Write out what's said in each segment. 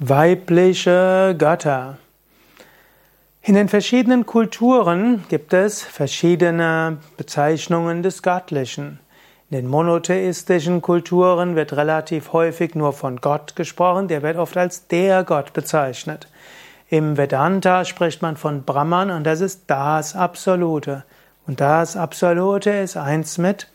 Weibliche Götter. In den verschiedenen Kulturen gibt es verschiedene Bezeichnungen des Göttlichen. In den monotheistischen Kulturen wird relativ häufig nur von Gott gesprochen, der wird oft als der Gott bezeichnet. Im Vedanta spricht man von Brahman und das ist das Absolute. Und das Absolute ist eins mit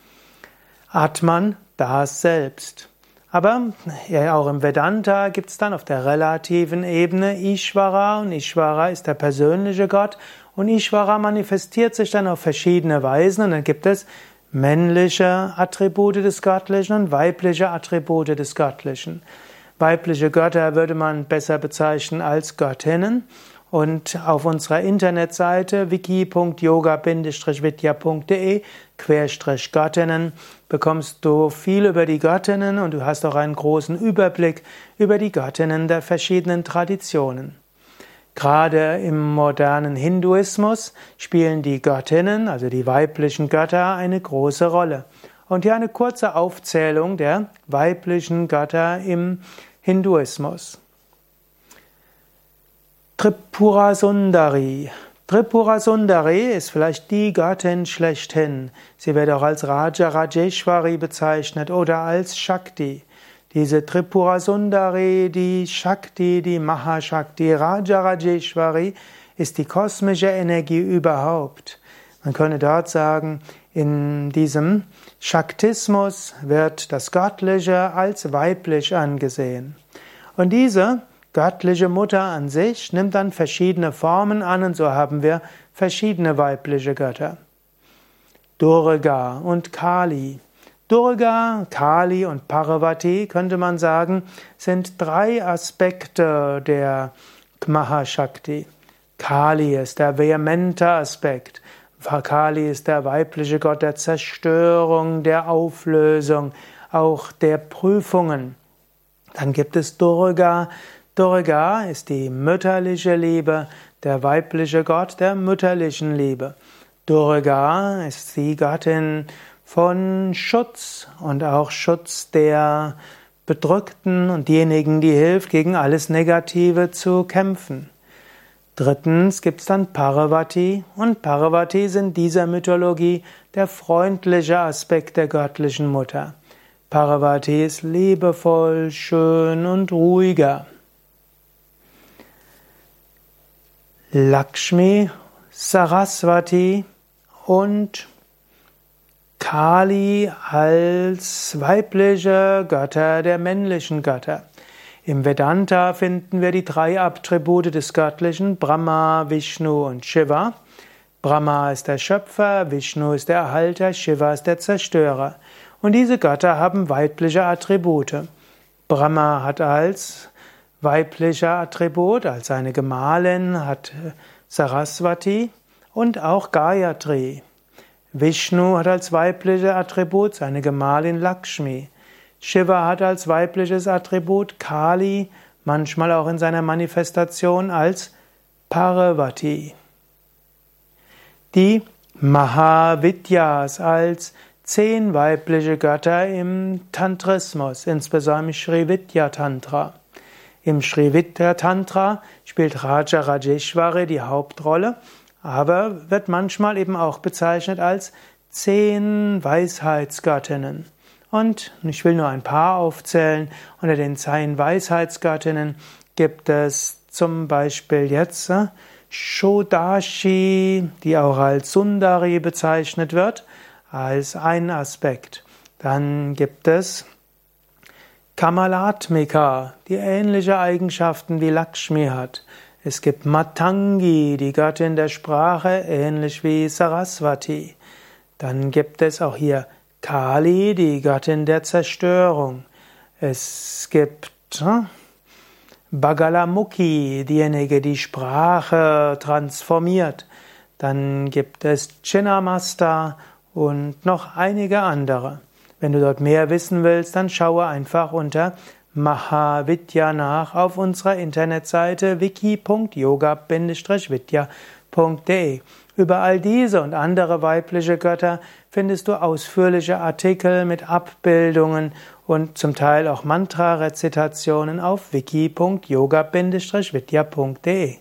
Atman, das Selbst. Aber ja, auch im Vedanta gibt es dann auf der relativen Ebene Ishvara und Ishvara ist der persönliche Gott und Ishvara manifestiert sich dann auf verschiedene Weisen und dann gibt es männliche Attribute des Göttlichen und weibliche Attribute des Göttlichen. Weibliche Götter würde man besser bezeichnen als Göttinnen und auf unserer Internetseite wiki.yoga-vidya.de Göttinnen bekommst du viel über die Göttinnen und du hast auch einen großen Überblick über die Göttinnen der verschiedenen Traditionen. Gerade im modernen Hinduismus spielen die Göttinnen, also die weiblichen Götter, eine große Rolle. Und hier eine kurze Aufzählung der weiblichen Götter im Hinduismus. Tripura Sundari. Tripura Sundari ist vielleicht die Göttin schlechthin. Sie wird auch als Raja Rajeshwari bezeichnet oder als Shakti. Diese Tripura Sundari, die Shakti, die Mahashakti, Raja Rajeshwari ist die kosmische Energie überhaupt. Man könne dort sagen, in diesem Shaktismus wird das Göttliche als weiblich angesehen. Und diese göttliche Mutter an sich nimmt dann verschiedene Formen an und so haben wir verschiedene weibliche Götter. Durga und Kali. Durga, Kali und Parvati könnte man sagen, sind drei Aspekte der Mahashakti. Kali ist der vehemente Aspekt. Kali ist der weibliche Gott der Zerstörung, der Auflösung, auch der Prüfungen. Dann gibt es Durga, Durga ist die mütterliche Liebe, der weibliche Gott der mütterlichen Liebe. Durga ist die Gattin von Schutz und auch Schutz der Bedrückten und diejenigen, die hilft, gegen alles Negative zu kämpfen. Drittens gibt es dann Parvati und Parvati sind dieser Mythologie der freundliche Aspekt der göttlichen Mutter. Parvati ist liebevoll, schön und ruhiger. Lakshmi, Saraswati und Kali als weibliche Götter der männlichen Götter. Im Vedanta finden wir die drei Attribute des Göttlichen, Brahma, Vishnu und Shiva. Brahma ist der Schöpfer, Vishnu ist der Erhalter, Shiva ist der Zerstörer. Und diese Götter haben weibliche Attribute. Brahma hat als weiblicher Attribut, als seine Gemahlin hat äh, Saraswati und auch Gayatri. Vishnu hat als weibliches Attribut seine Gemahlin Lakshmi. Shiva hat als weibliches Attribut Kali, manchmal auch in seiner Manifestation als Parvati. Die Mahavidyas als zehn weibliche Götter im Tantrismus, insbesondere Sri Vidya Tantra. Im Srividya Tantra spielt Raja Rajeshwari die Hauptrolle, aber wird manchmal eben auch bezeichnet als zehn Weisheitsgöttinnen. Und ich will nur ein paar aufzählen. Unter den zehn Weisheitsgöttinnen gibt es zum Beispiel jetzt äh, Shodashi, die auch als Sundari bezeichnet wird, als ein Aspekt. Dann gibt es Kamalatmika, die ähnliche Eigenschaften wie Lakshmi hat. Es gibt Matangi, die Göttin der Sprache, ähnlich wie Saraswati. Dann gibt es auch hier Kali, die Göttin der Zerstörung. Es gibt hm, Bagalamukhi, diejenige, die Sprache transformiert. Dann gibt es Chinnamasta und noch einige andere. Wenn du dort mehr wissen willst, dann schaue einfach unter Mahavidya nach auf unserer Internetseite wiki.yoga-vidya.de. Über all diese und andere weibliche Götter findest du ausführliche Artikel mit Abbildungen und zum Teil auch Mantra-Rezitationen auf wiki.yoga-vidya.de.